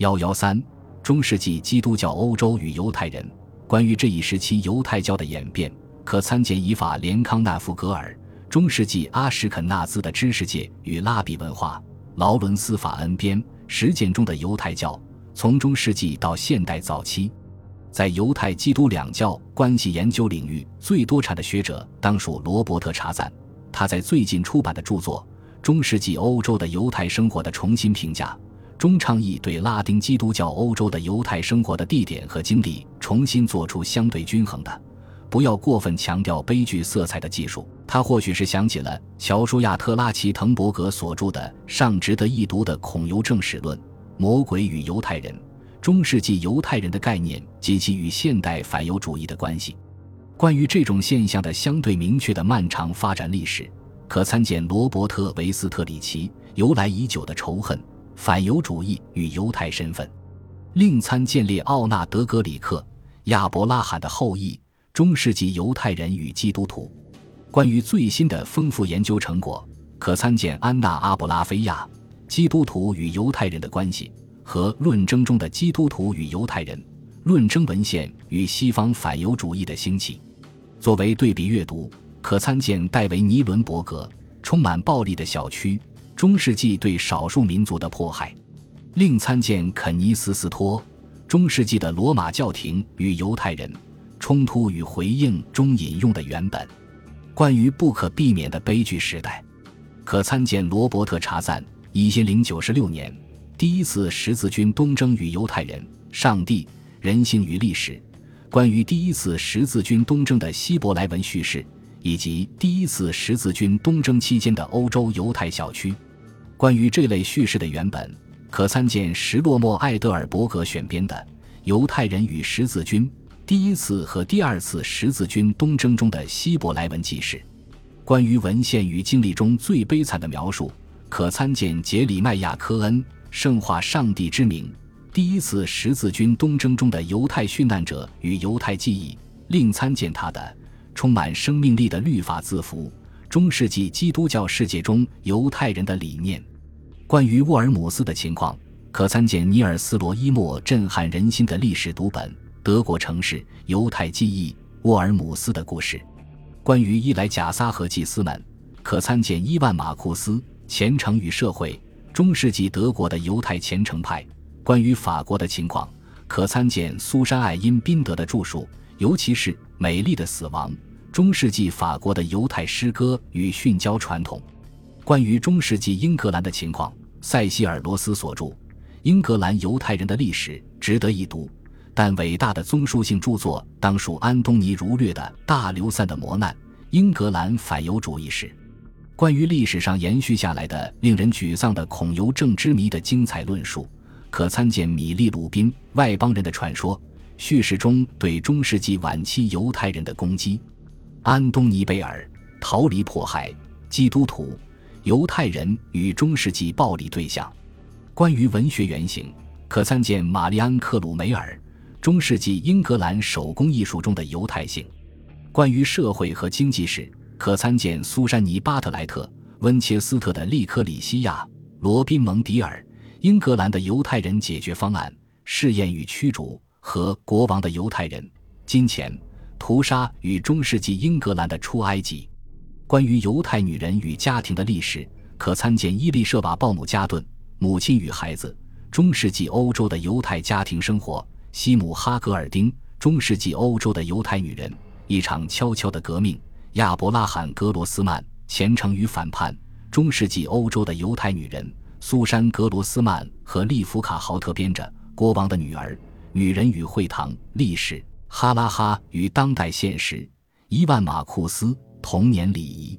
幺幺三，中世纪基督教欧洲与犹太人。关于这一时期犹太教的演变，可参见以法莲康纳夫格尔《中世纪阿什肯纳兹的知识界与拉比文化》，劳伦斯法恩编《实践中的犹太教》，从中世纪到现代早期，在犹太基督两教关系研究领域最多产的学者，当属罗伯特查赞。他在最近出版的著作《中世纪欧洲的犹太生活的重新评价》中，倡议对拉丁基督教欧洲的犹太生活的地点和经历重新做出相对均衡的，不要过分强调悲剧色彩的技术。他或许是想起了乔舒亚特拉奇滕伯格所著的尚值得一读的《恐犹正史论：魔鬼与犹太人》，中世纪犹太人的概念及其与现代反犹主义的关系。关于这种现象的相对明确的漫长发展历史，可参见罗伯特·维斯特里奇《由来已久的仇恨、反犹主义与犹太身份》，另参见列奥纳德·格里克《亚伯拉罕的后裔：中世纪犹太人与基督徒》。关于最新的丰富研究成果，可参见安娜·阿布拉菲亚《基督徒与犹太人的关系》和《论争中的基督徒与犹太人》论争文献与西方反犹主义的兴起。作为对比阅读，可参见戴维·尼伦伯格《充满暴力的小区：中世纪对少数民族的迫害》，另参见肯尼斯·斯托《中世纪的罗马教廷与犹太人：冲突与回应》中引用的原本。关于不可避免的悲剧时代，可参见罗伯特·查赞一千零九十六年第一次十字军东征与犹太人、上帝、人性与历史。关于第一次十字军东征的希伯来文叙事，以及第一次十字军东征期间的欧洲犹太小区，关于这类叙事的原本，可参见什洛莫·艾德尔伯格选编的《犹太人与十字军：第一次和第二次十字军东征中的希伯来文记事》。关于文献与经历中最悲惨的描述，可参见杰里麦亚·科恩《圣化上帝之名》。第一次十字军东征中的犹太殉难者与犹太记忆，另参见他的充满生命力的律法字符：中世纪基督教世界中犹太人的理念。关于沃尔姆斯的情况，可参见尼尔斯罗伊莫震撼人心的历史读本《德国城市犹太记忆：沃尔姆斯的故事》。关于伊莱贾撒和祭司们，可参见伊万马库斯《虔诚与社会：中世纪德国的犹太虔诚派》。关于法国的情况，可参见苏珊·艾因宾德的著述，尤其是《美丽的死亡：中世纪法国的犹太诗歌与殉教传统》。关于中世纪英格兰的情况，塞西尔·罗斯所著《英格兰犹太人的历史》值得一读，但伟大的综述性著作当属安东尼·儒略的《大流散的磨难：英格兰反犹主义史》。关于历史上延续下来的令人沮丧的恐犹症之谜的精彩论述。可参见米利鲁宾《外邦人的传说》叙事中对中世纪晚期犹太人的攻击，安东尼贝尔《逃离迫害：基督徒、犹太人与中世纪暴力对象》。关于文学原型，可参见玛丽安·克鲁梅尔《中世纪英格兰手工艺术中的犹太性》。关于社会和经济史，可参见苏珊妮·巴特莱特《温切斯特的利科里西亚》，罗宾·蒙迪尔。英格兰的犹太人解决方案、试验与驱逐和国王的犹太人、金钱、屠杀与中世纪英格兰的出埃及。关于犹太女人与家庭的历史，可参见伊丽舍瓦·鲍姆加顿《母亲与孩子：中世纪欧洲的犹太家庭生活》，西姆·哈格尔丁《中世纪欧洲的犹太女人：一场悄悄的革命》，亚伯拉罕·格罗斯曼《虔诚与反叛：中世纪欧洲的犹太女人》。苏珊·格罗斯曼和利弗卡豪特编着《国王的女儿：女人与会堂历史》，哈拉哈与当代现实，伊万马库斯童年礼仪。